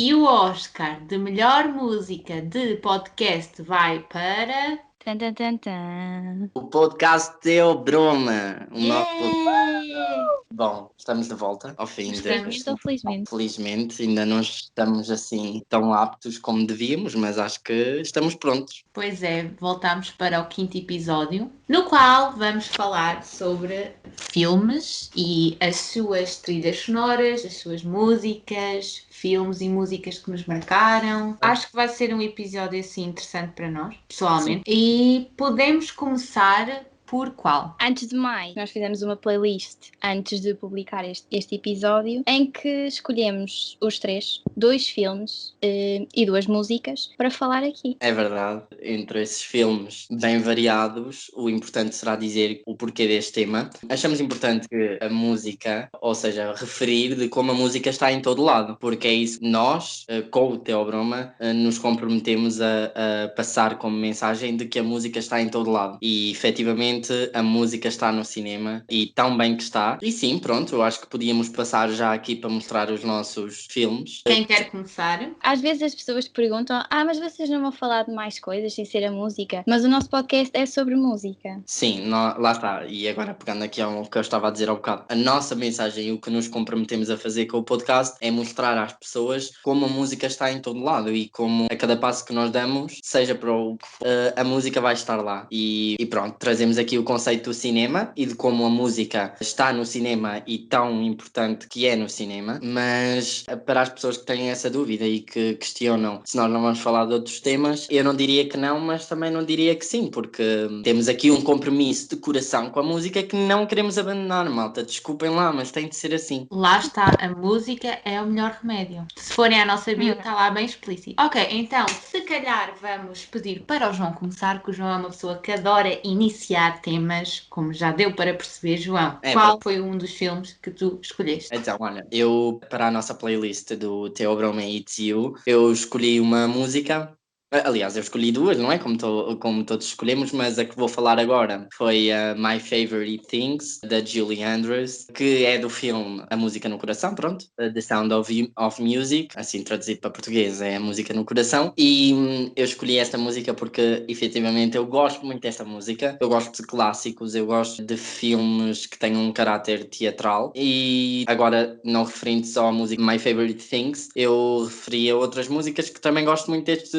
E o Oscar de melhor música de podcast vai para. Tan, tan, tan, tan. O podcast Teo Broma. Um novo podcast. Yeah! Bom, estamos de volta ao fim Estamos. de. Felizmente. Felizmente, ainda não estamos assim tão aptos como devíamos, mas acho que estamos prontos. Pois é, voltamos para o quinto episódio, no qual vamos falar sobre filmes e as suas trilhas sonoras, as suas músicas, filmes e músicas que nos marcaram. Acho que vai ser um episódio assim interessante para nós, pessoalmente. E podemos começar por qual? Antes de mais, nós fizemos uma playlist antes de publicar este, este episódio em que escolhemos os três, dois filmes eh, e duas músicas para falar aqui. É verdade, entre esses filmes bem variados, o importante será dizer o porquê deste tema. Achamos importante que a música, ou seja, referir de como a música está em todo lado, porque é isso que nós, eh, com o Teobroma, eh, nos comprometemos a, a passar como mensagem de que a música está em todo lado. E efetivamente a música está no cinema e tão bem que está. E sim, pronto, eu acho que podíamos passar já aqui para mostrar os nossos filmes. Quem quer começar? Às vezes as pessoas perguntam: Ah, mas vocês não vão falar de mais coisas sem ser a música? Mas o nosso podcast é sobre música. Sim, nó- lá está. E agora pegando aqui ao que eu estava a dizer há bocado, a nossa mensagem e o que nos comprometemos a fazer com o podcast é mostrar às pessoas como a música está em todo lado e como a cada passo que nós damos, seja para o que for, eh, a música vai estar lá. E, e pronto, trazemos aqui o conceito do cinema e de como a música está no cinema e tão importante que é no cinema, mas eh, para as pessoas que têm essa dúvida e que questionam se nós não vamos falar de outros temas, eu não diria que não, mas também não diria que sim, porque hum, temos aqui um compromisso de coração com a música que não queremos abandonar, malta. Desculpem lá, mas tem de ser assim. Lá está, a música é o melhor remédio. Se forem à nossa bio, Hum. está lá bem explícito. Ok, então, se calhar vamos pedir para o João começar, que o João é uma pessoa que adora iniciar temas, como já deu para perceber, João. É qual foi um dos filmes que tu escolheste? Então, olha, eu, para a nossa playlist do Theo Broma It's You, eu escolhi uma música. A- Aliás, eu escolhi duas, não é? Como, to- como todos escolhemos, mas a que vou falar agora foi a My Favorite Things, da Julie Andrews, que é do filme A Música no Coração, pronto, uh, The Sound of, of Music, assim traduzido para português, é a música no coração. E hum, eu escolhi esta música porque, efetivamente, eu gosto muito desta música. Eu gosto de clássicos, eu gosto de filmes que tenham um caráter teatral. E agora, não referindo só à música My Favorite Things, eu referi a outras músicas que também gosto muito deste,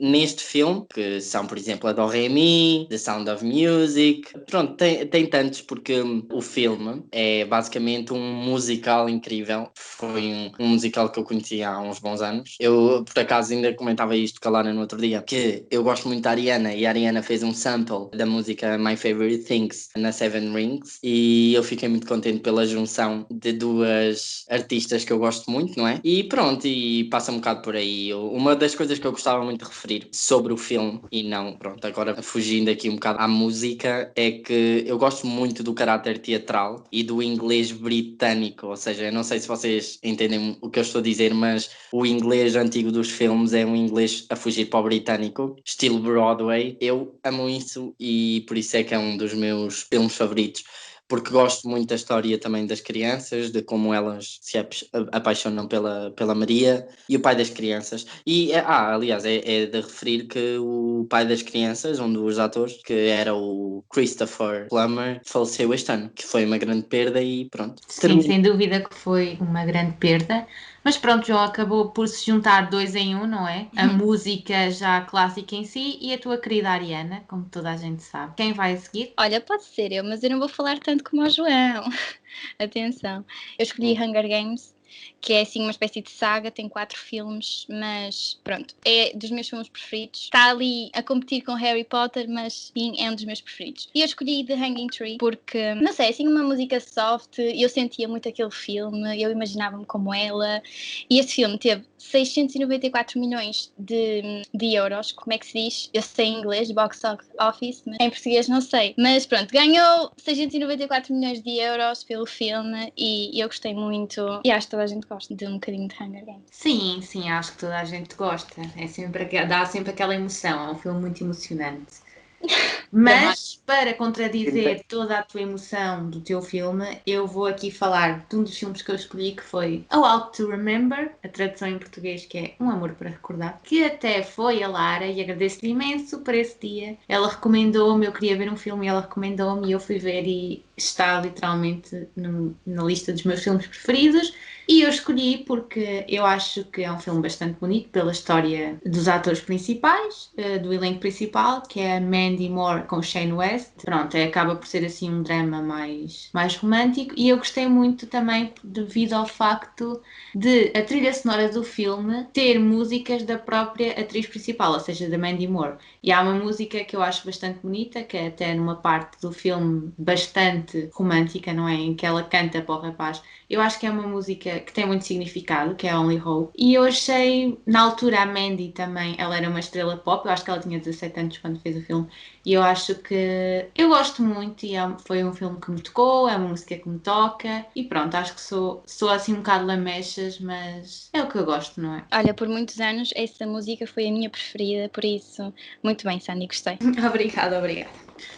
neste filme, que são, por exemplo, a Do Re Mi, The Sound of Music. Pronto, tem, tem tantos, porque hum, o filme é basicamente um musical incrível. Foi um, um musical que eu conheci há uns bons anos. Eu, por acaso, ainda comentava isto com a Lara no outro dia, que eu gosto muito da Ariana e a Ariana fez um sample da música My Favorite Things na Seven Rings e eu fiquei muito contente pela junção de duas artistas que eu gosto muito, não é? E pronto, e passa um bocado por aí. Uma das coisas que eu gostava muito de referir sobre o filme, e não, pronto, agora fugindo aqui um bocado à música, é que eu gosto muito do caráter teatral e do inglês britânico, ou seja, eu não sei se vocês entendem o que eu estou a dizer, mas o inglês antigo dos filmes é um inglês a fugir para o britânico, estilo Broadway. Eu amo isso e por isso é que é um dos meus filmes favoritos. Porque gosto muito da história também das crianças, de como elas se apa- apaixonam pela, pela Maria e o pai das crianças. E, é- ah, aliás, é, é de referir que o pai das crianças, um dos atores, que era o Christopher Plummer, faleceu este ano, que foi uma grande perda e pronto. Sim, sem dúvida que foi uma grande perda. Mas pronto, João acabou por se juntar dois em um, não é? A música já clássica em si e a tua querida Ariana, como toda a gente sabe. Quem vai a seguir? Olha, pode ser eu, mas eu não vou falar tanto como o João. Atenção. Eu escolhi Hunger Games, que é assim uma espécie de saga, tem quatro filmes, mas pronto, é dos meus filmes preferidos. Está ali a competir com Harry Potter, mas sim, é um dos meus preferidos. E eu escolhi The Hanging Tree porque, não sei, assim uma música soft, eu sentia muito aquele filme, eu imaginava-me como ela. E esse filme teve 694 milhões de, de euros, como é que se diz? Eu sei em inglês, box office, mas em português não sei. Mas pronto, ganhou 694 milhões de euros pelo filme e eu gostei muito. E acho toda a gente gosta de um bocadinho de Hunger Games. Sim, sim, acho que toda a gente gosta. É sempre, dá sempre aquela emoção, é um filme muito emocionante. Mas, para contradizer toda a tua emoção do teu filme, eu vou aqui falar de um dos filmes que eu escolhi, que foi A Walk to Remember, a tradução em português que é Um Amor para Recordar, que até foi a Lara, e agradeço-lhe imenso por esse dia. Ela recomendou-me, eu queria ver um filme e ela recomendou-me, e eu fui ver e está literalmente no, na lista dos meus filmes preferidos. E eu escolhi porque eu acho que é um filme bastante bonito pela história dos atores principais, uh, do elenco principal, que é Mandy Moore com Shane West. Pronto, é, acaba por ser assim um drama mais, mais romântico e eu gostei muito também devido ao facto de a trilha sonora do filme ter músicas da própria atriz principal, ou seja, da Mandy Moore. E há uma música que eu acho bastante bonita, que é até numa parte do filme bastante romântica, não é? Em que ela canta para o rapaz. Eu acho que é uma música que tem muito significado, que é Only Hope. E eu achei, na altura, a Mandy também, ela era uma estrela pop, eu acho que ela tinha 17 anos quando fez o filme. E eu acho que eu gosto muito e é, foi um filme que me tocou, é uma música que me toca. E pronto, acho que sou, sou assim um bocado lamechas, mas é o que eu gosto, não é? Olha, por muitos anos essa música foi a minha preferida, por isso, muito bem, Sandy, gostei. obrigada, obrigada.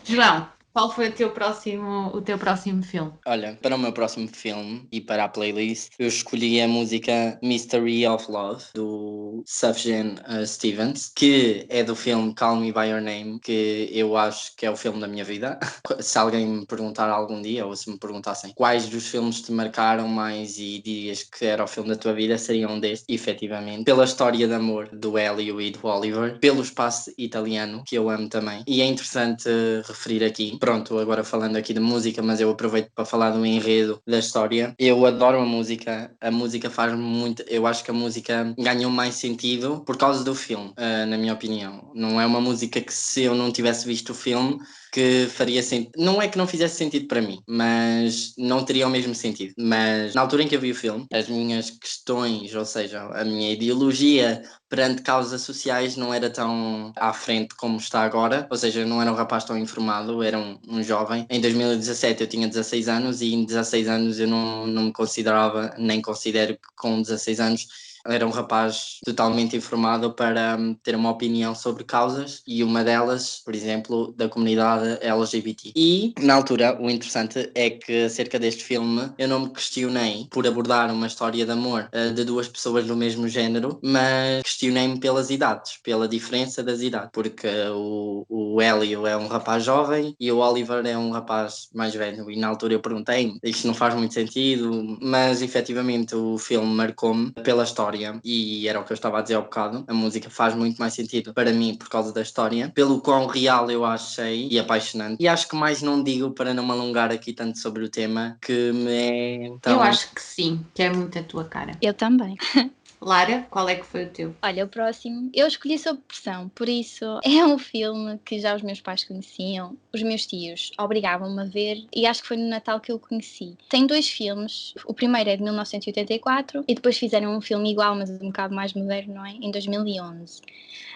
João, qual foi o teu próximo, o teu próximo filme? Olha, para o meu próximo filme e para a playlist, eu escolhi a música Mystery of Love do Sufjan uh, Stevens, que é do filme Call Me by Your Name, que eu acho que é o filme da minha vida. se alguém me perguntar algum dia, ou se me perguntassem quais dos filmes te marcaram mais e dirias que era o filme da tua vida, seriam deste, efetivamente. Pela história de amor do Hélio e do Oliver, pelo espaço italiano, que eu amo também. E é interessante referir aqui pronto, agora falando aqui de música, mas eu aproveito para falar do enredo da história. Eu adoro a música, a música faz muito, eu acho que a música ganhou mais sentido por causa do filme, uh, na minha opinião. Não é uma música que se eu não tivesse visto o filme, que faria sentido. Não é que não fizesse sentido para mim, mas não teria o mesmo sentido. Mas na altura em que eu vi o filme, as minhas questões, ou seja, a minha ideologia perante causas sociais não era tão à frente como está agora, ou seja, não era um rapaz tão informado, era um, um jovem. Em 2017 eu tinha 16 anos e em 16 anos eu não, não me considerava, nem considero que com 16 anos era um rapaz totalmente informado para um, ter uma opinião sobre causas e uma delas, por exemplo, da comunidade LGBT. E, na altura, o interessante é que acerca deste filme eu não me questionei por abordar uma história de amor uh, de duas pessoas do mesmo género, mas questionei-me pelas idades, pela diferença das idades, porque o, o Hélio é um rapaz jovem e o Oliver é um rapaz mais velho. E na altura eu perguntei, isto não faz muito sentido, mas efetivamente o filme marcou-me pela história história, e era o que eu estava a dizer há bocado, a música faz muito mais sentido para mim por causa da história, pelo quão real eu achei e apaixonante. E acho que mais não digo para não me alongar aqui tanto sobre o tema, que me é. Tão... Eu acho que sim, que é muito a tua cara. Eu também. Lara, qual é que foi o teu? Olha, o próximo, eu escolhi sob pressão, por isso é um filme que já os meus pais conheciam, os meus tios obrigavam-me a ver e acho que foi no Natal que eu o conheci. Tem dois filmes, o primeiro é de 1984 e depois fizeram um filme igual, mas um bocado mais moderno, não é? Em 2011.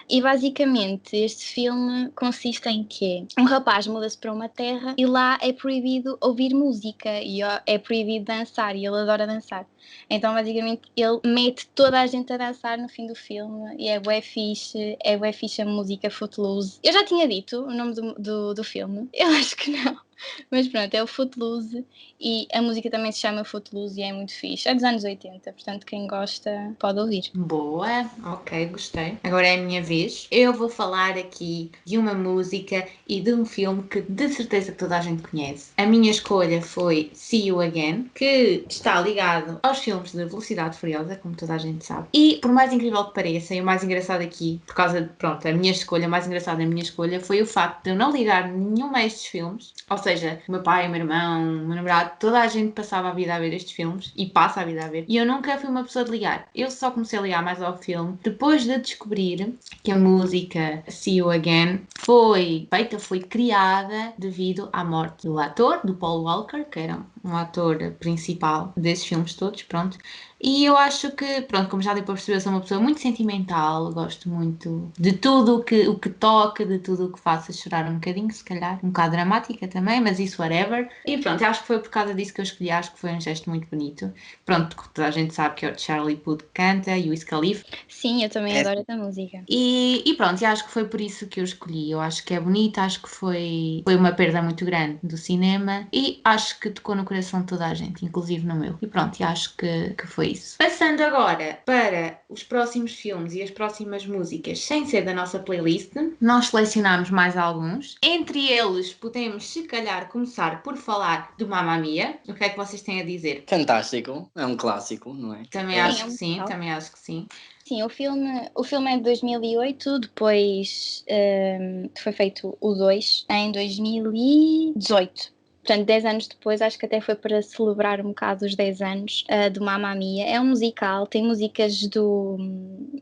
E basicamente este filme consiste em que um rapaz muda-se para uma terra e lá é proibido ouvir música e é proibido dançar e ele adora dançar. Então basicamente ele mete toda a gente a dançar no fim do filme e é bué fixe, é bué fixe a música Footloose. Eu já tinha dito o nome do, do, do filme? よろしくな、ね。Mas pronto, é o Footloose e a música também se chama Footloose e é muito fixe. É dos anos 80, portanto quem gosta pode ouvir. Boa, ok, gostei. Agora é a minha vez. Eu vou falar aqui de uma música e de um filme que de certeza toda a gente conhece. A minha escolha foi See You Again, que está ligado aos filmes de Velocidade Furiosa, como toda a gente sabe. E por mais incrível que pareça, e o mais engraçado aqui, por causa de, pronto, a minha escolha, mais engraçada da minha escolha foi o facto de eu não ligar nenhum a estes filmes, ou seja, o meu pai, o meu irmão, o meu namorado, toda a gente passava a vida a ver estes filmes e passa a vida a ver. E eu nunca fui uma pessoa de ligar. Eu só comecei a ligar mais ao filme depois de descobrir que a música See You Again foi feita, foi criada devido à morte do ator, do Paul Walker, que era um ator principal desses filmes todos, pronto. E eu acho que, pronto, como já deu para perceber, eu sou uma pessoa muito sentimental, gosto muito de tudo o que, o que toca, de tudo o que faça chorar um bocadinho, se calhar, um bocado dramática também, mas isso, whatever. E pronto, acho que foi por causa disso que eu escolhi, acho que foi um gesto muito bonito. Pronto, toda a gente sabe que é o Charlie Puth que canta e o Wiz Khalifa. Sim, eu também É. adoro essa música. E, e pronto, e acho que foi por isso que eu escolhi. Eu acho que é bonita, acho que foi, foi uma perda muito grande do cinema e acho que tocou no coração de toda a gente, inclusive no meu. E pronto, e acho que, que foi isso. Passando agora para os próximos filmes e as próximas músicas, sem ser da nossa playlist, nós selecionámos mais alguns. Entre eles, podemos, se calhar, começar por falar do Mamma Mia. O que é que vocês têm a dizer? Fantástico, é um clássico, não é? Também Sim, acho é que um sim, também acho que sim. Sim, o filme, o filme é de 2008, depois ehm, foi feito o 2 em 2018. Portanto, 10 anos depois, acho que até foi para celebrar um bocado os 10 anos eh, do Mamma Mia. É um musical, tem músicas do,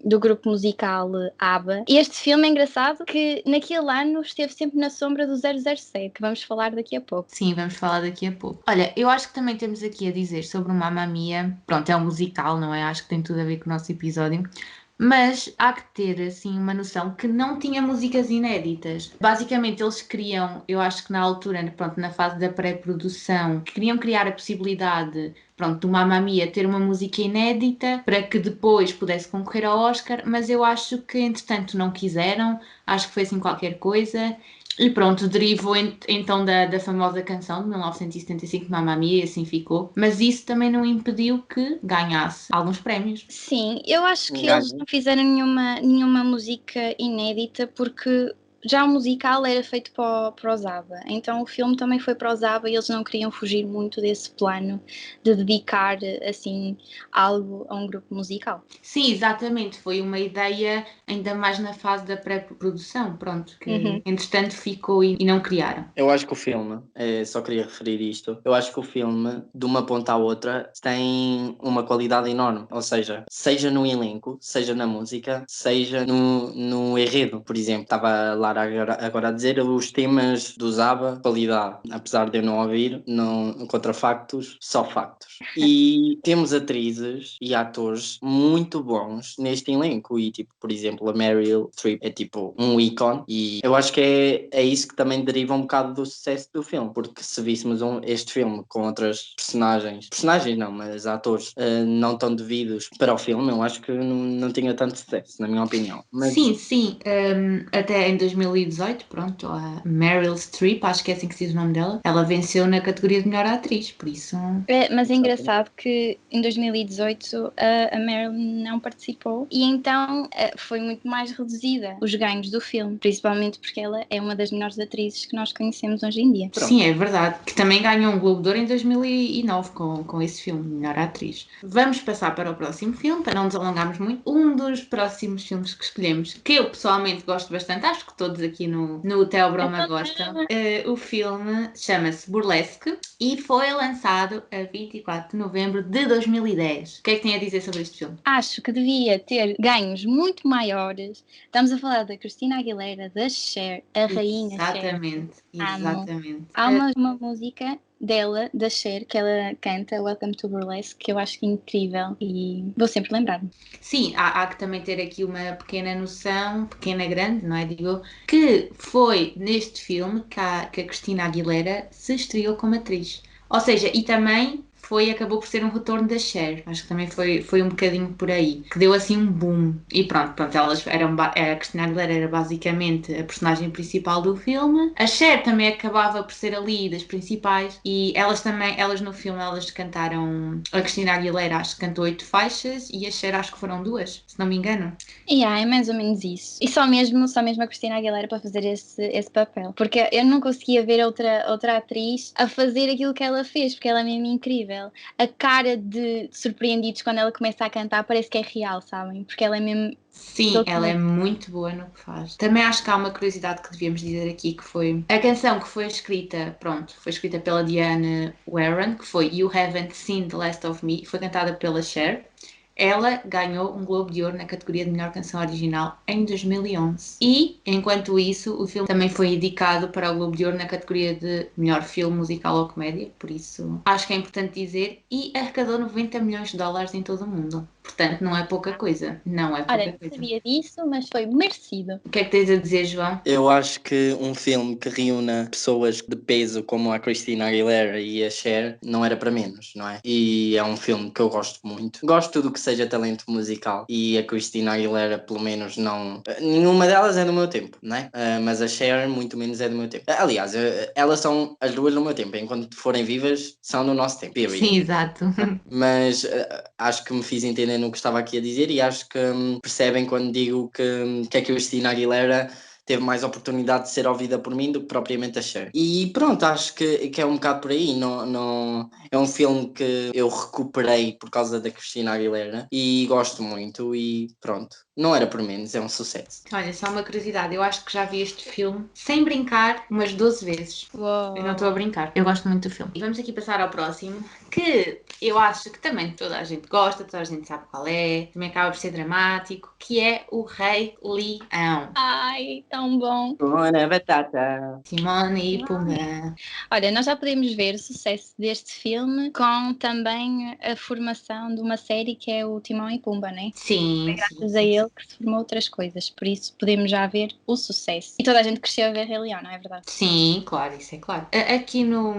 do grupo musical ABBA. E este filme é engraçado que naquele ano esteve sempre na sombra do 007, que vamos falar daqui a pouco. Sim, vamos falar daqui a pouco. Olha, eu acho que também temos aqui a dizer sobre o Mamma Mia. Pronto, é um musical, não é? Acho que tem tudo a ver com o nosso episódio. Mas há que ter, assim, uma noção que não tinha músicas inéditas. Basicamente, eles queriam, eu acho que na altura, pronto, na fase da pré-produção, queriam criar a possibilidade, pronto, do Mamma ter uma música inédita para que depois pudesse concorrer ao Oscar, mas eu acho que, entretanto, não quiseram. Acho que foi assim qualquer coisa. E pronto, derivou ent- então da, da famosa canção de 1975 de Mamma Mia e assim ficou. Mas isso também não impediu que ganhasse alguns prémios. Sim, eu acho que Ganho. eles não fizeram nenhuma, nenhuma música inédita porque já o musical era feito para, o- para os ABBA, então o filme também foi para os ABBA e eles não queriam fugir muito desse plano de dedicar assim algo a um grupo musical. Sim, exatamente. Foi uma ideia ainda mais na fase da pré-produção, pronto, que Uhum. entretanto ficou e, e não criaram. Eu acho que o filme, eh, só queria referir isto, eu acho que o filme, de uma ponta à outra, tem uma qualidade enorme. Ou seja, seja no elenco, seja na música, seja no, no enredo. Por exemplo, estava a Agora, agora a dizer os temas do Zaba, qualidade. Apesar de eu não ouvir, não, contra factos, só factos. E temos atrizes e atores muito bons neste elenco. E, tipo, por exemplo, a Meryl Streep é tipo um ícone. E eu acho que é, é isso que também deriva um bocado do sucesso do filme. Porque se víssemos um- este filme com outras personagens, personagens não, mas atores eh, não tão devidos para o filme, eu acho que não, não tinha tanto sucesso, na minha opinião. Mas Sim, sim. hum, até em 2018, pronto, a Meryl Streep, acho que é assim que se diz o nome dela, ela venceu na categoria de melhor atriz, por isso. É, mas é engraçado que em 2018 a, a Marilyn não participou e então eh, foi muito mais reduzida os ganhos do filme, principalmente porque ela é uma das melhores atrizes que nós conhecemos hoje em dia. Pronto. Sim, é verdade. Que também ganhou um Globo de Ouro em 2009 com, com esse filme, Melhor Atriz. Vamos passar para o próximo filme, para não nos alongarmos muito. Um dos próximos filmes que escolhemos, que eu pessoalmente gosto bastante, acho que todos aqui no, no Theo Broma gostam. Eh, o filme chama-se Burlesque e foi lançado a 24 de novembro de 2010. O que é que tem a dizer sobre este filme? Acho que devia ter ganhos muito maiores. Estamos a falar da Cristina Aguilera, da Cher, a rainha Cher. Exatamente, Amo. exatamente. Há uma, uma música dela, da Cher, que ela canta, Welcome to Burlesque, que eu acho incrível e vou sempre lembrar-me. Sim, há, há que também ter aqui uma pequena noção, pequena grande, não é? Digo, que foi neste filme que a, que a Cristina Aguilera se estreou como atriz. Ou seja, e também foi, acabou por ser um retorno da Cher. Acho que também foi, foi um bocadinho por aí. Que deu assim um boom. E pronto, pronto elas eram, a Cristina Aguilera era basicamente a personagem principal do filme. A Cher também acabava por ser ali das principais. E elas também, elas no filme, elas cantaram. A Cristina Aguilera acho que cantou oito faixas e a Cher acho que foram duas, se não me engano. E yeah, é mais ou menos isso. E só mesmo, só mesmo a Cristina Aguilera para fazer esse, esse papel. Porque eu não conseguia ver outra, outra atriz a fazer aquilo que ela fez, porque ela é mesmo incrível. A cara de surpreendidos quando ela começa a cantar parece que é real, sabem? Porque ela é mesmo. Sim, ela é muito boa no que faz. Também acho que há uma curiosidade que devíamos dizer aqui, que foi a canção que foi escrita, pronto, foi escrita pela Diane Warren, que foi You Haven't Seen the Last of Me, foi cantada pela Cher. Ela ganhou um Globo de Ouro na categoria de melhor canção original em 2011. E, enquanto isso, o filme também foi indicado para o Globo de Ouro na categoria de melhor filme musical ou comédia, por isso acho que é importante dizer. E arrecadou 90 milhões de dólares em todo o mundo. Portanto, não é pouca coisa. Não é pouca Olha, não coisa. sabia disso, mas foi merecido. O que é que tens a dizer, João? Eu acho que um filme que reúna pessoas de peso como a Christina Aguilera e a Cher não era para menos, não é? E é um filme que eu gosto muito. Gosto de tudo que seja talento musical e a Christina Aguilera, pelo menos, não. Nenhuma delas é do meu tempo, não é? Uh, mas a Cher, muito menos, é do meu tempo. Aliás, elas são as duas do meu tempo. Enquanto forem vivas, são do nosso tempo. Period. Sim, exato. Mas uh, acho que me fiz entender no que estava aqui a dizer e acho que um, percebem quando digo que, que a Christina Aguilera teve mais oportunidade de ser ouvida por mim do que propriamente a Cher. E pronto, acho que, que é um bocado por aí. Não, não, é um filme que eu recuperei por causa da Cristina Aguilera e gosto muito e pronto. Não era por menos, é um sucesso. Olha, só uma curiosidade, eu acho que já vi este filme sem brincar umas 12 vezes. Uou. Eu não estou a brincar, eu gosto muito do filme. E vamos aqui passar ao próximo, que eu acho que também toda a gente gosta, toda a gente sabe qual é, também acaba por ser dramático, que é o Rei Leão. Ai, tão bom. Bona batata. Simone e Pumba. Olha, nós já podemos ver o sucesso deste filme com também a formação de uma série que é o Timão e Pumba, né? Sim. Graças sim, a ele que se formou outras coisas, por isso podemos já ver o sucesso. E toda a gente cresceu a ver Rei Leão, não é verdade? Sim, claro, isso é claro. Aqui no,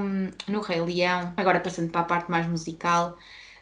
no Rei Leão, agora passando para a parte mais musical,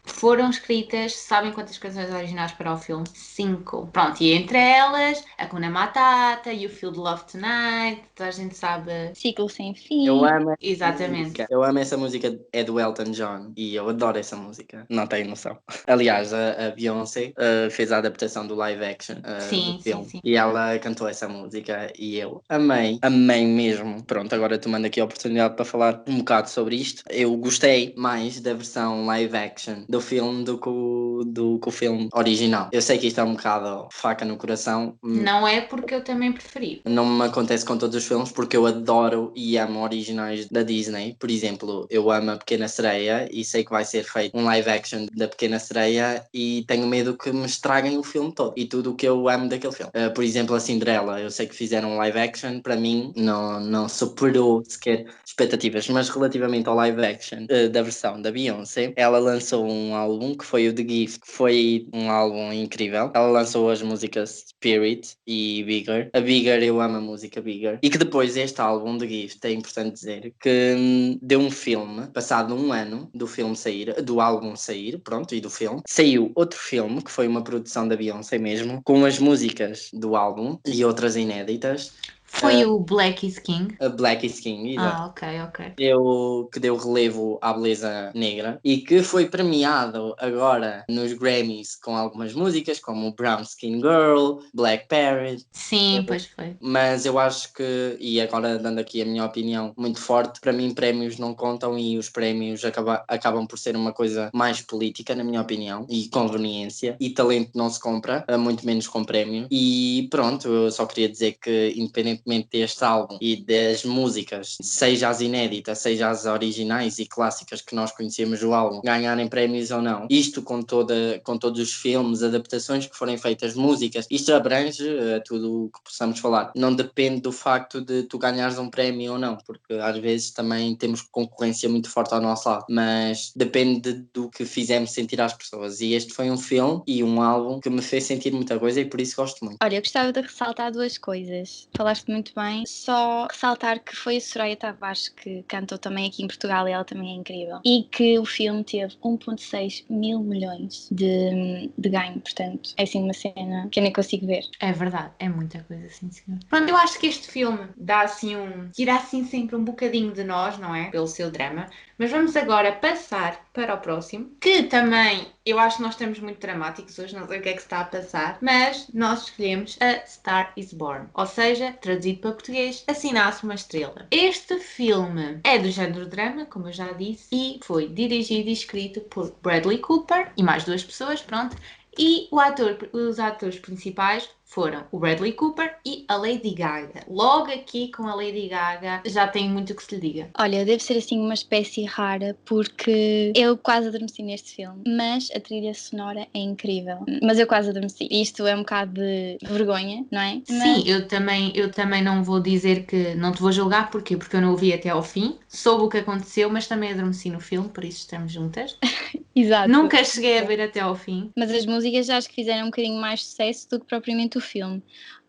foram escritas, sabem quantas canções originais para o filme? Cinco. Pronto, e entre elas, a Kuna Matata e o Feel the Love Tonight, toda a gente sabe. Ciclo sem fim. Eu amo Exatamente. música. Eu amo essa música, é do Elton John e eu adoro essa música. Não tenho noção. Aliás, a, a Beyoncé uh, fez a adaptação do live action uh, Sim, do sim, filme sim. e ela cantou essa música e eu amei, amei mesmo. Pronto, agora tomando aqui a oportunidade para falar um bocado sobre isto. Eu gostei mais da versão live action do filme do que o, do que o filme original. Eu sei que isto é um bocado faca no coração, Não é porque eu também preferi. não me acontece com todos os filmes porque eu adoro e amo originais da Disney. Por exemplo, eu amo a Pequena Sereia e sei que vai ser feito um live action da Pequena Sereia e tenho medo que me estraguem o filme todo e tudo o que eu amo daquele filme. Uh, por exemplo, a Cinderela, eu sei que fizeram um live action, para mim não, não superou sequer expectativas, mas relativamente ao live action uh, da versão da Beyoncé, ela lançou um álbum que foi o The Gift, que foi um álbum incrível. Ela lançou as músicas Spirit e Bigger. A Bigger, eu amo a música Bigger. E que depois este álbum The Gift, é importante dizer, que hum, deu um filme, passado um ano do filme sair, do álbum sair, pronto, e do filme, saiu outro filme, que foi uma produção da Beyoncé mesmo, com as músicas do álbum e outras inéditas. Foi Ah. o Black is King. A Black is King, exato Ah, ok, ok. deu, que deu relevo à beleza negra e que foi premiado agora nos Grammys com algumas músicas como Brown Skin Girl, Black Parrot, Sim, pois foi. mas eu acho que, e agora dando aqui a minha opinião muito forte, para mim prémios não contam e os prémios acaba, acabam por ser uma coisa mais política, na minha opinião, e conveniência, e talento não se compra, eh, muito menos com prémio. E pronto, eu só queria dizer que independentemente deste álbum e das músicas, seja as inéditas, seja as originais e clássicas que nós conhecemos do álbum, ganharem prémios ou não, isto com, toda, com todos os filmes, adaptações que forem feitas, músicas, isto abrange eh, tudo o que possamos falar. Não depende do facto de tu ganhares um prémio ou não, porque às vezes também temos concorrência muito forte ao nosso lado, mas depende do que fizemos sentir às pessoas. E este foi um filme e um álbum que me fez sentir muita coisa e por isso gosto muito. Olha, eu gostava de ressaltar duas coisas. Falaste muito bem. Só ressaltar que foi a Soraya Tavares que cantou também aqui em Portugal e ela também é incrível. E que o filme teve 1.6 mil milhões de, de ganho. Portanto, é assim uma cena que eu nem consigo ver. É verdade, é muita coisa, sim, senhor. Pronto, eu acho que este filme dá assim um. tira assim sempre um bocadinho de nós, não é? Pelo seu drama. Mas vamos agora passar para o próximo, que também eu acho que nós estamos muito dramáticos hoje, não sei o que é que está a passar, mas nós escolhemos A Star is Born, ou seja, traduzido para português, Assinasse uma Estrela. Este filme é do género drama, como eu já disse, e foi dirigido e escrito por Bradley Cooper e mais duas pessoas, pronto. E ator, os atores principais foram o Bradley Cooper e a Lady Gaga. Logo aqui com a Lady Gaga já tem muito que se lhe diga. Olha, deve ser assim uma espécie rara porque eu quase adormeci neste filme, mas a trilha sonora é incrível. Mas eu quase adormeci. Isto é um bocado de vergonha, não é? Sim, Mas- eu também, eu também não vou dizer que não te vou julgar, porquê? Porque eu não o vi até ao fim, soube o que aconteceu, mas também adormeci no filme, por isso estamos juntas. Exato. Nunca cheguei a ver até ao fim. Mas as músicas acho que fizeram um bocadinho mais sucesso do que propriamente o filme.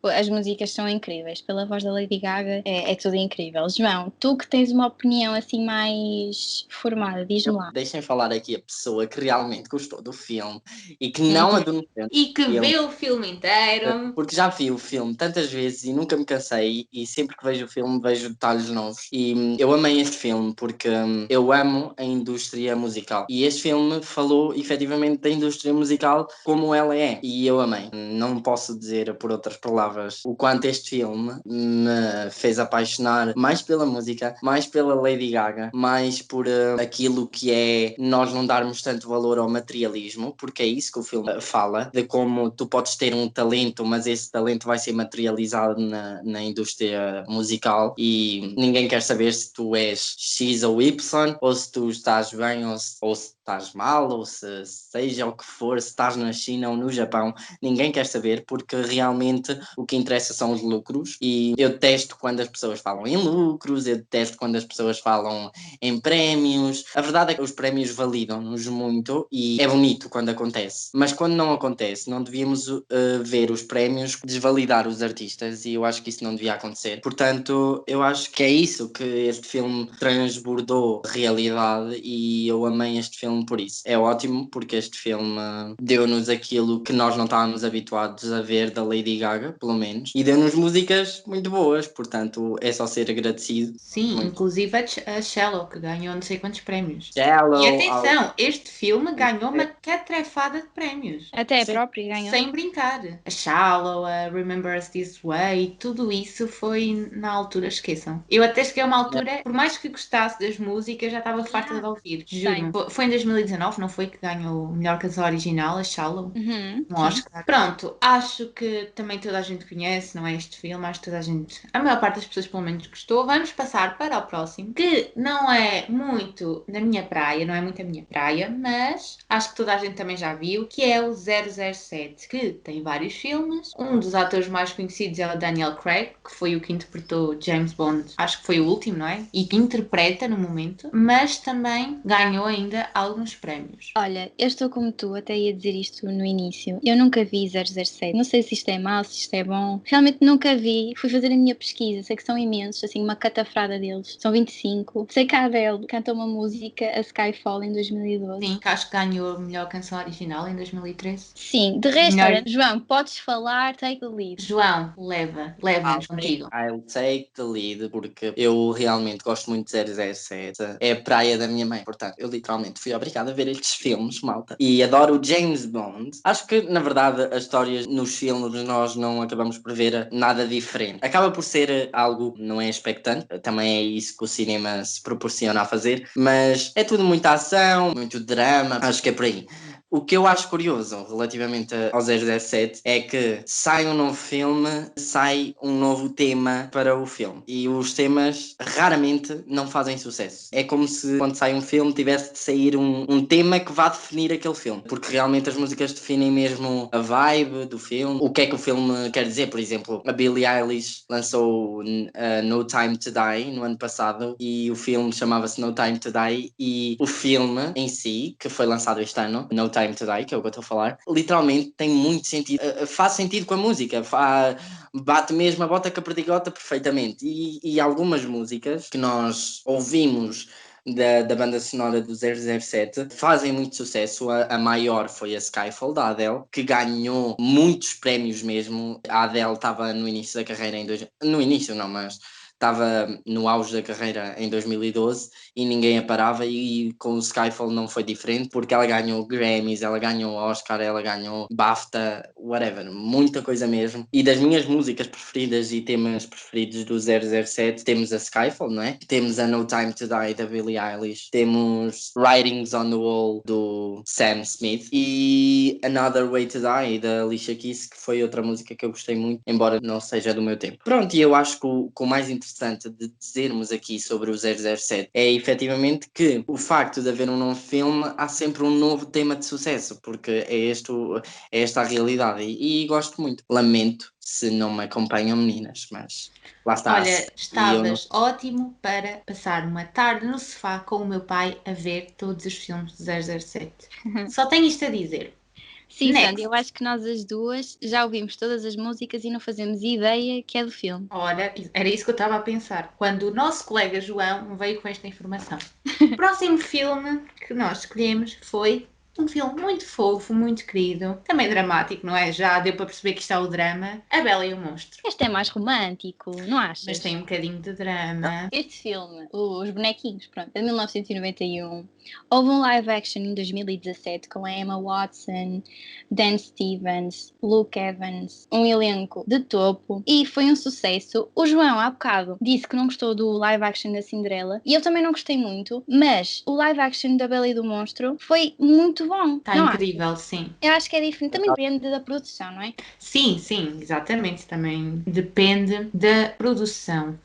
As músicas são incríveis, pela voz da Lady Gaga é, é tudo incrível. João, tu que tens uma opinião assim mais formada, diz-me lá. Deixem falar aqui a pessoa que realmente gostou do filme e que não Uhum. adormeceu. E que Filme. vê o filme inteiro. Porque já vi o filme tantas vezes e nunca me cansei e sempre que vejo o filme vejo detalhes novos. E hum, eu amei este filme porque hum, eu amo a indústria musical. E este filme falou efetivamente da indústria musical como ela é. E eu amei. Não posso dizer por outras palavras o quanto este filme me fez apaixonar mais pela música, mais pela Lady Gaga, mais por hum, aquilo que é nós não darmos tanto valor ao materialismo, porque é isso que o filme eh, fala, de como tu podes ter um talento, mas esse talento vai ser materializado na, na indústria musical e ninguém quer saber se tu és X ou Y, ou se tu estás bem ou se, ou se estás mal, ou se seja o que for, se estás na China ou no Japão, ninguém quer saber, porque realmente o que interessa são os lucros e eu detesto quando as pessoas falam em lucros, eu detesto quando as pessoas falam em prémios. A verdade é que os prémios validam-nos muito e é bonito quando acontece. Mas quando não acontece, não devíamos uh, ver os prémios desvalidar os artistas e eu acho que isso não devia acontecer. Portanto, eu acho que é isso que este filme transbordou realidade e eu amei este filme por isso. É ótimo porque este filme deu-nos aquilo que nós não estávamos habituados a ver da Lady Gaga, pelo menos, e deu-nos músicas muito boas. Portanto, é só ser agradecido. Sim, Muito. inclusive a Ch- a Shallow, que ganhou não sei quantos prémios. Shallow, E atenção, este filme ganhou uma catrefada de prémios. Até a própria ganhou. Sem brincar. A Shallow, a Remember Us This Way, tudo isso foi na altura, esqueçam. Eu até cheguei a uma altura, por mais que gostasse das músicas, já estava farta de ouvir. Juro. Foi em 2019, não foi? Que ganhou o melhor canção original, a Shallow. Uhum, Um sim. Oscar. Pronto, acho que também toda a gente conhece, não é este filme, acho que toda a gente, a maior parte das pessoas pelo menos gostou. Vamos passar para o próximo, que não é muito na minha praia, não é muito a minha praia, mas acho que toda a gente também já viu, que é o 007, que tem vários filmes. Um dos atores mais conhecidos é o Daniel Craig, que foi o que interpretou James Bond, acho que foi o último, não é? E que interpreta no momento, mas também ganhou ainda alguns prémios. Olha, eu estou como tu, até ia dizer isto no início. Eu nunca vi 007. Não sei se isto é mau, se isto é bom. Realmente nunca vi. Fui fazer a minha pesquisa. Sei que são imensos, assim, uma catafrada deles. São 25. Sei que a Adele canta uma música, a Skyfall, em 2012. Sim, que acho que ganhou a melhor canção original em 2013. Sim, de resto, Melhor- João, podes falar, take the lead. João, leva, leva-nos contigo. I'll take the lead, porque eu realmente gosto muito de 007. É a praia da minha mãe, portanto, eu literalmente fui obrigado a ver estes filmes, malta. E adoro o James Bond. Acho que, na verdade, as histórias nos filmes nós não acabamos por ver nada diferente. Acaba por ser algo, não é expectante, também é isso que o cinema se proporciona a fazer, mas é tudo muita ação, muito drama, acho que é por aí. O que eu acho curioso relativamente ao 007 é que sai um novo filme, sai um novo tema para o filme. E os temas raramente não fazem sucesso. É como se quando sai um filme tivesse de sair um, um tema que vá definir aquele filme. Porque realmente as músicas definem mesmo a vibe do filme, o que é que o filme quer dizer. Por exemplo, a Billie Eilish lançou uh, No Time to Die no ano passado e o filme chamava-se No Time to Die e o filme em si, que foi lançado este ano, No Time Die, que é o que eu estou a falar, literalmente tem muito sentido, uh, uh, faz sentido com a música, fa- bate mesmo a bota com a perdigota perfeitamente. E, e algumas músicas que nós ouvimos da, da banda sonora do 007 fazem muito sucesso. A, a maior foi a Skyfall da Adele, que ganhou muitos prémios mesmo. A Adele estava no início da carreira em dois... No início não, mas estava no auge da carreira em 2012 e ninguém a parava e com o Skyfall não foi diferente porque ela ganhou Grammys, ela ganhou Oscar, ela ganhou BAFTA, whatever, muita coisa mesmo. E das minhas músicas preferidas e temas preferidos do 007 temos a Skyfall, não é? Temos a No Time to Die da Billie Eilish, temos Writings on the Wall do Sam Smith e Another Way to Die da Alicia Keys, que foi outra música que eu gostei muito, embora não seja do meu tempo. Pronto, e eu acho que o, que o mais interessante de dizermos aqui sobre o 007 é efetivamente que o facto de haver um novo filme há sempre um novo tema de sucesso, porque é, este, é esta a realidade e, e gosto muito. Lamento se não me acompanham meninas, mas lá está. Olha, estavas não... ótimo para passar uma tarde no sofá com o meu pai a ver todos os filmes de 007. Só tenho isto a dizer. Sim, Next. Sandy, eu acho que nós as duas já ouvimos todas as músicas e não fazemos ideia que é do filme. Olha, era isso que eu estava a pensar. Quando o nosso colega João veio com esta informação. o próximo filme que nós escolhemos foi um filme muito fofo, muito querido, também dramático, não é? Já deu para perceber que está o drama. A Bela e o Monstro. Este é mais romântico, não achas? Mas tem um bocadinho de drama. Este filme, Os Bonequinhos, pronto, é de 1991. Houve um live action em 2017 com a Emma Watson, Dan Stevens, Luke Evans, um elenco de topo e foi um sucesso. O João, há bocado, disse que não gostou do live action da Cinderela e eu também não gostei muito, mas o live action da Bela e do Monstro foi muito muito bom. Está incrível, acho? sim. Eu acho que é diferente. Também depende da produção, não é? Sim, sim, exatamente. Também depende da produção.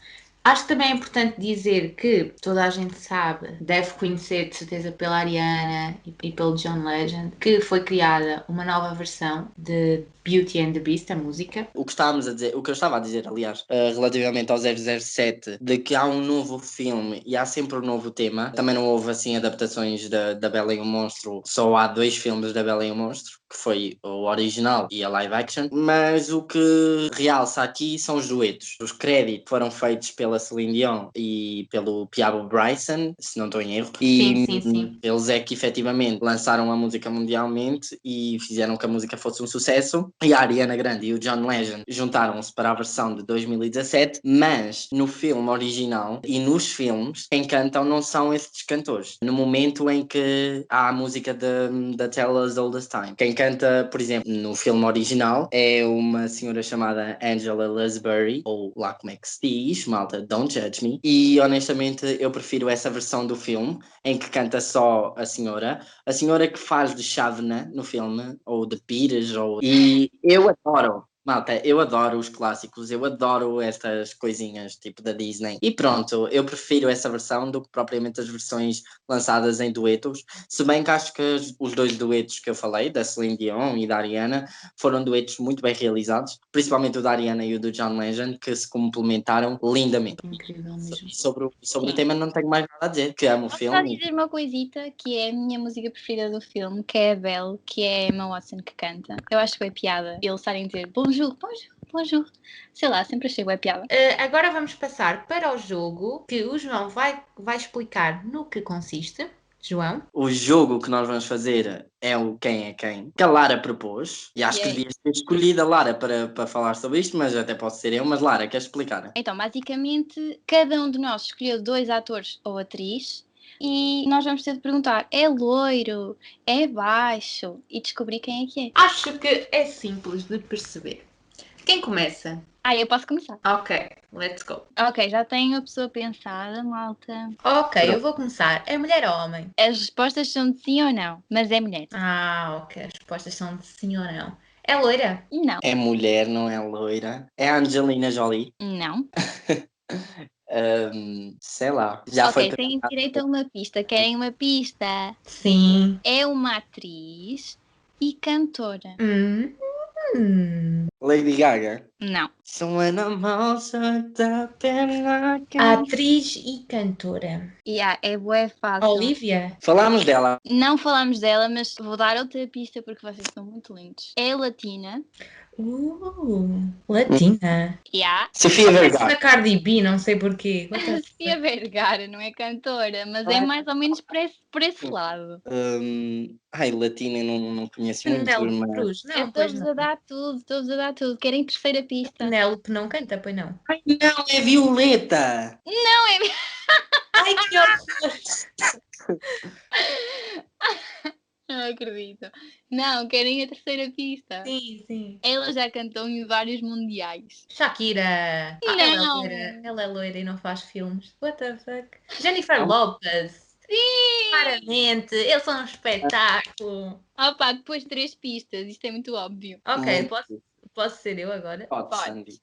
Acho que também é importante dizer que toda a gente sabe, deve conhecer de certeza pela Ariana e, e pelo John Legend, que foi criada uma nova versão de Beauty and the Beast, a música. O que estávamos a dizer, o que eu estava a dizer, aliás, uh, relativamente ao 007, de que há um novo filme e há sempre um novo tema. Também não houve assim adaptações da, da Bela e o Monstro, só há dois filmes da Bela e o Monstro, que foi o original e a live action. Mas o que realça aqui são os duetos. Os créditos foram feitos pela Celine Dion e pelo Piabo Bryson, se não estou em erro. E sim, sim, sim. eles é que efetivamente lançaram a música mundialmente e fizeram que a música fosse um sucesso e a Ariana Grande e o John Legend juntaram-se para a versão de 2017, mas no filme original e nos filmes, quem cantam não são esses cantores. No momento em que há a música da Tell Us All This Time, quem canta, por exemplo, no filme original é uma senhora chamada Angela Lansbury, ou lá como é que se diz, malta, Don't Judge Me, e honestamente eu prefiro essa versão do filme, em que canta só a senhora, a senhora que faz de Chavna no filme, ou de Pires, ou... E eu adoro Malta, eu adoro os clássicos, eu adoro estas coisinhas tipo da Disney. E pronto, eu prefiro essa versão do que propriamente as versões lançadas em duetos. Se bem que acho que os dois duetos que eu falei, da Celine Dion e da Ariana, foram duetos muito bem realizados, principalmente o da Ariana e o do John Legend, que se complementaram lindamente. Incrível mesmo. Sobre, o, sobre o tema não tenho mais nada a dizer, que amo o filme. Só dizer uma coisita que é a minha música preferida do filme, que é a Belle, que é a Emma Watson que canta. Eu acho que foi piada eles estarem a dizer bonjour bonjour, bonjour, bonjour. Sei lá, sempre achei web piada. Uh, agora vamos passar para o jogo que o João vai, vai explicar no que consiste. João? O jogo que nós vamos fazer é o Quem é Quem, que a Lara propôs. E acho que devias ter escolhido a Lara para, para falar sobre isto, mas até posso ser eu. Mas Lara, queres explicar? Então, basicamente, cada um de nós escolheu dois atores ou atriz e nós vamos ter de perguntar: é loiro? É baixo? E descobrir quem é que é. Acho que é simples de perceber. Quem começa? Ah, eu posso começar. Ok, let's go. Ok, já tenho a pessoa pensada, malta. Ok, eu vou começar. É mulher ou homem? As respostas são de sim ou não, mas é mulher. Ah, ok. As respostas são de sim ou não. É loira? Não. É mulher, não é loira. É Angelina Jolie? Não. Um, sei lá. Já ok, foi têm direito a uma pista. Querem uma pista? Sim. É uma atriz e cantora. Hum. Lady Gaga? Não. Atriz e cantora. Yeah, é boa, fácil. Olivia? Falámos dela. Não falámos dela, mas vou dar outra pista porque vocês são muito lindos. É latina. Uh, latina. Yeah. Sofia Vergara. Cardi B, não sei porquê. Sofia Vergara não é cantora, mas é mais ou menos por esse, por esse lado. Um, ai, latina não, não conheço muito. Penélope Cruz? Não, Estou-vos a dar tudo, estou-vos a dar tudo. Querem terceira pista? Penélope não canta, pois não? Ai, não, é Violeta! Não, é. Ai, que horror! Não acredito. Não, querem a terceira pista. Sim, sim. Ela já cantou em vários mundiais. Shakira! Ah, ela, é Não. loira. ela é loira e não faz filmes. What the fuck? Jennifer Lopez! Sim! Claramente, eu sou um espetáculo. Opa, depois de três pistas, isto é muito óbvio. Ok, posso, posso ser eu agora? Pode, Pode. Sandy.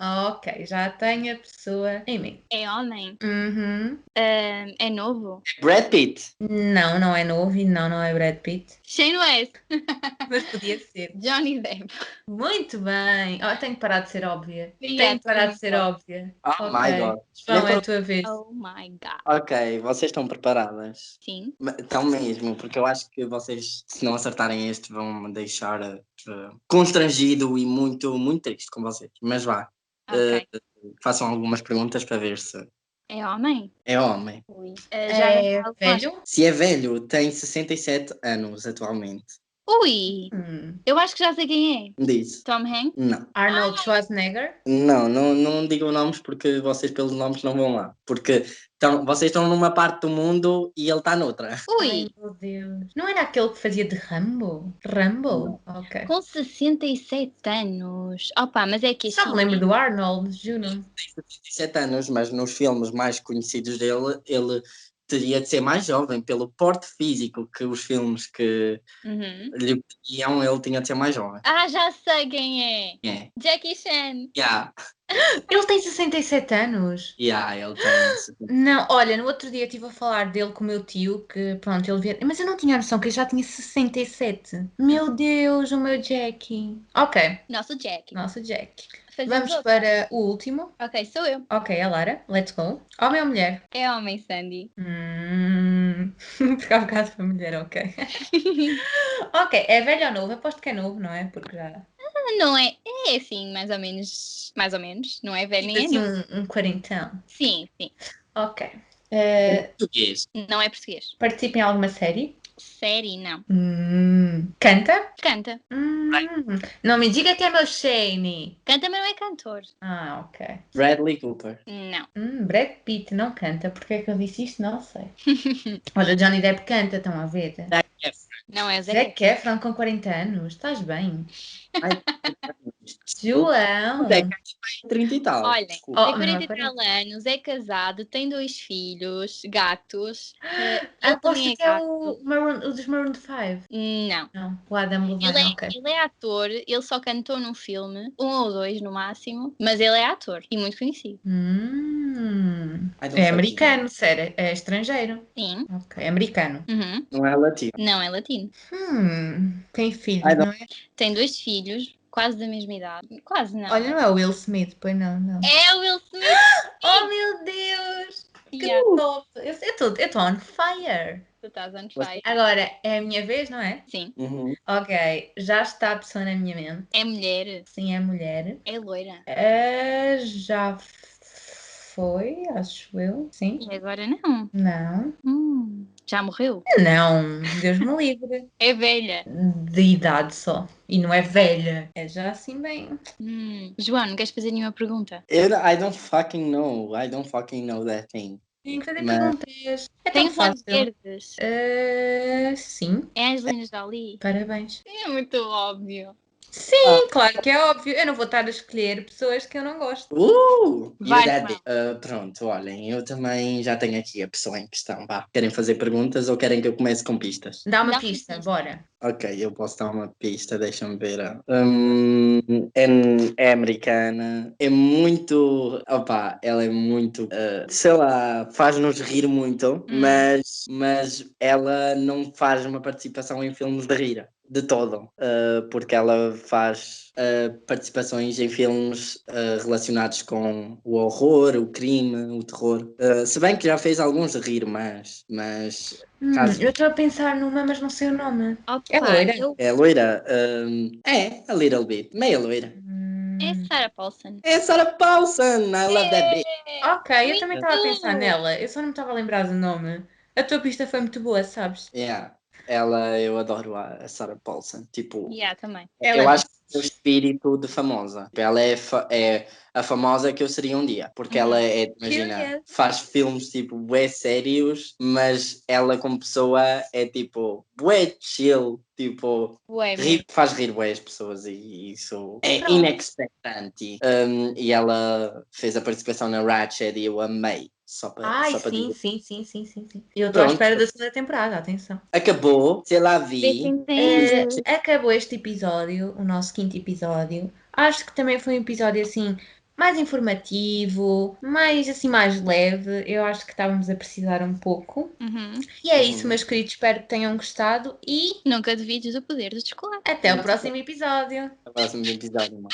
Ok, já tenho a pessoa em mim. É homem? Uhum. Ah, é novo? Brad Pitt. Não, não é novo e não, não é Brad Pitt. Shane West? Mas podia ser. Johnny Depp? Muito bem. Oh, tenho que parar de ser óbvia. Obrigada, Tenho que parar de ser óbvia. Oh Ok. my god. João, é a tua vez. Oh my god. Ok, vocês estão preparadas? Sim. Estão mesmo, porque eu acho que vocês, se não acertarem este, vão deixar constrangido e muito, muito triste com vocês. Mas vá, eh, façam algumas perguntas para ver se É homem? é homem. Ui. Ah, já É falo velho? Se é velho, tem 67 anos atualmente. Ui. Hum. Eu acho que já sei quem é. Diz. Tom Hanks? Não. Arnold Schwarzenegger? Não, não, não digam nomes porque vocês pelos nomes não vão lá. Porque estão, vocês estão numa parte do mundo e ele está noutra. Ui. Ai, meu Deus. Não era aquele que fazia de Rambo? Rambo? Ok. Com 67 anos. Opa, mas é que Só me lembro do Arnold, juro. 67 anos, mas nos filmes mais conhecidos dele, ele teria de ser mais jovem, pelo porte físico que os filmes que Uhum. lhe pediam, ele tinha de ser mais jovem. Ah, já sei quem é. É. Jackie Chan. Yeah, Ele tem 67 anos. yeah, ele tem. Não, olha, no outro dia estive a falar dele com o meu tio, que pronto, ele via. Mas eu não tinha noção que ele já tinha 67. Meu Deus, o meu Jackie. Ok, Nosso Jack. nosso Jack. Fazemos Vamos outra. para o último. Ok, sou eu. Ok, a Lara, let's go. Homem ou mulher? É homem, Sandy. Hum, há bocado foi mulher, ok. ok, é velho ou novo? Aposto que é novo, não é? Porque já. Não é. É assim, mais ou menos. Mais ou menos. Não é velho nem é Assim, novo. um, um quarentão. Sim, sim. Ok. Eh, Português. Não é português. participa em alguma série? Série, não. Hum, canta? Canta. Hum, não me diga que é meu Shane. Canta, mas não é cantor. Ah, ok. Bradley Cooper. Não. Hum, Brad Pitt não canta. Porque é que eu disse isto? Não sei. Olha, Johnny Depp canta, estão a ver? Zac Efron. Não é o Zé. Zac Efron com 40 anos. Estás bem? Ai, João. Zac 30 e tal. Olhem, Desculpa. Oh, tem não, 40 e tal anos, é casado, tem dois filhos, gatos. ele Aposto é que é o, Maroon, o dos Maroon 5. Não. Não, o Adam Ele Levine, é, ok. ele é ator, ele só cantou num filme, um ou dois no máximo, mas ele é ator e muito conhecido. Hum, é americano, sério. É estrangeiro. Sim. Ok, é americano. Uhum. Não é latino. Não é latino. Hum, tem filhos, não é? Tem dois filhos, quase da mesma idade. Quase não. Olha, não é o Will Smith, pois não, não. É o Will Smith. Oh meu Deus! Que Yeah, top! Eu estou eu tô on fire! tu estás on fire. Agora, é a minha vez, não é? Sim. Uhum. Ok, já está a pessoa na minha mente. É mulher. Sim, é mulher. É loira. Ah, já foi, acho eu. Sim. E agora não. Não. Hum, já morreu. Não, Deus me livre. É velha. De idade só. E não é velha. É já assim bem. Hum. João, não queres fazer nenhuma pergunta? Eu, I don't fucking know. I don't fucking know that thing. Tenho que fazer Mas- perguntas. É Tem olhos verdes. Ah, sim, É Angelina Jolie. parabéns. É muito óbvio. Sim, claro que é óbvio. Eu não vou estar a escolher pessoas que eu não gosto. Uh! Vai. Uh, pronto, olhem, eu também já tenho aqui a pessoa em questão. Vá. Querem fazer perguntas ou querem que eu comece com pistas? Dá uma Dá pista, pista. bora. Ok, eu posso dar uma pista, deixa-me ver. Hum, é, é americana, é muito. Opa, ela é muito. uh, sei lá, faz-nos rir muito, Hum. mas, mas ela não faz uma participação em filmes de rir. De todo, uh, porque ela faz uh, participações em filmes uh, relacionados com o horror, o crime, o terror. Uh, se bem que já fez alguns de rir, mas, mas Hum, Caso- eu estou a pensar numa, mas não sei o nome. Opa, É loira? eu- é loira. um, é, a little bit, meia loira. Hum, É Sarah Paulson. É Sarah Paulson, I love that bitch. Ok, eu também estava a pensar Muito. nela. Eu só não me estava a lembrar do nome. A tua pista foi muito boa, sabes? Yeah. Ela, eu adoro a, Sarah Paulson. Tipo, Yeah, também. Ela eu é acho que o espírito de famosa. Ela é, fa é a famosa que eu seria um dia, porque ela é, imagina, Curious. faz filmes tipo bué sérios, mas ela como pessoa é tipo bué chill, tipo Ué, ri- faz rir bué as pessoas e isso é Pronto. inexpectante. Um, e ela fez a participação na Ratchet e eu amei. Só para, Ai, só para sim, dizer. sim, sim, sim, sim, sim. Eu estou à Pronto. espera da segunda temporada, atenção. Acabou, sei lá vi. Eh, acabou este episódio, o nosso quinto episódio. Acho que também foi um episódio assim mais informativo, mais assim mais leve. Eu acho que estávamos a precisar um pouco. Uhum. E é isso, Uhum. meus queridos. Espero que tenham gostado e Nunca duvides do poder do chocolate. até o próximo episódio. No próximo episódio, mano.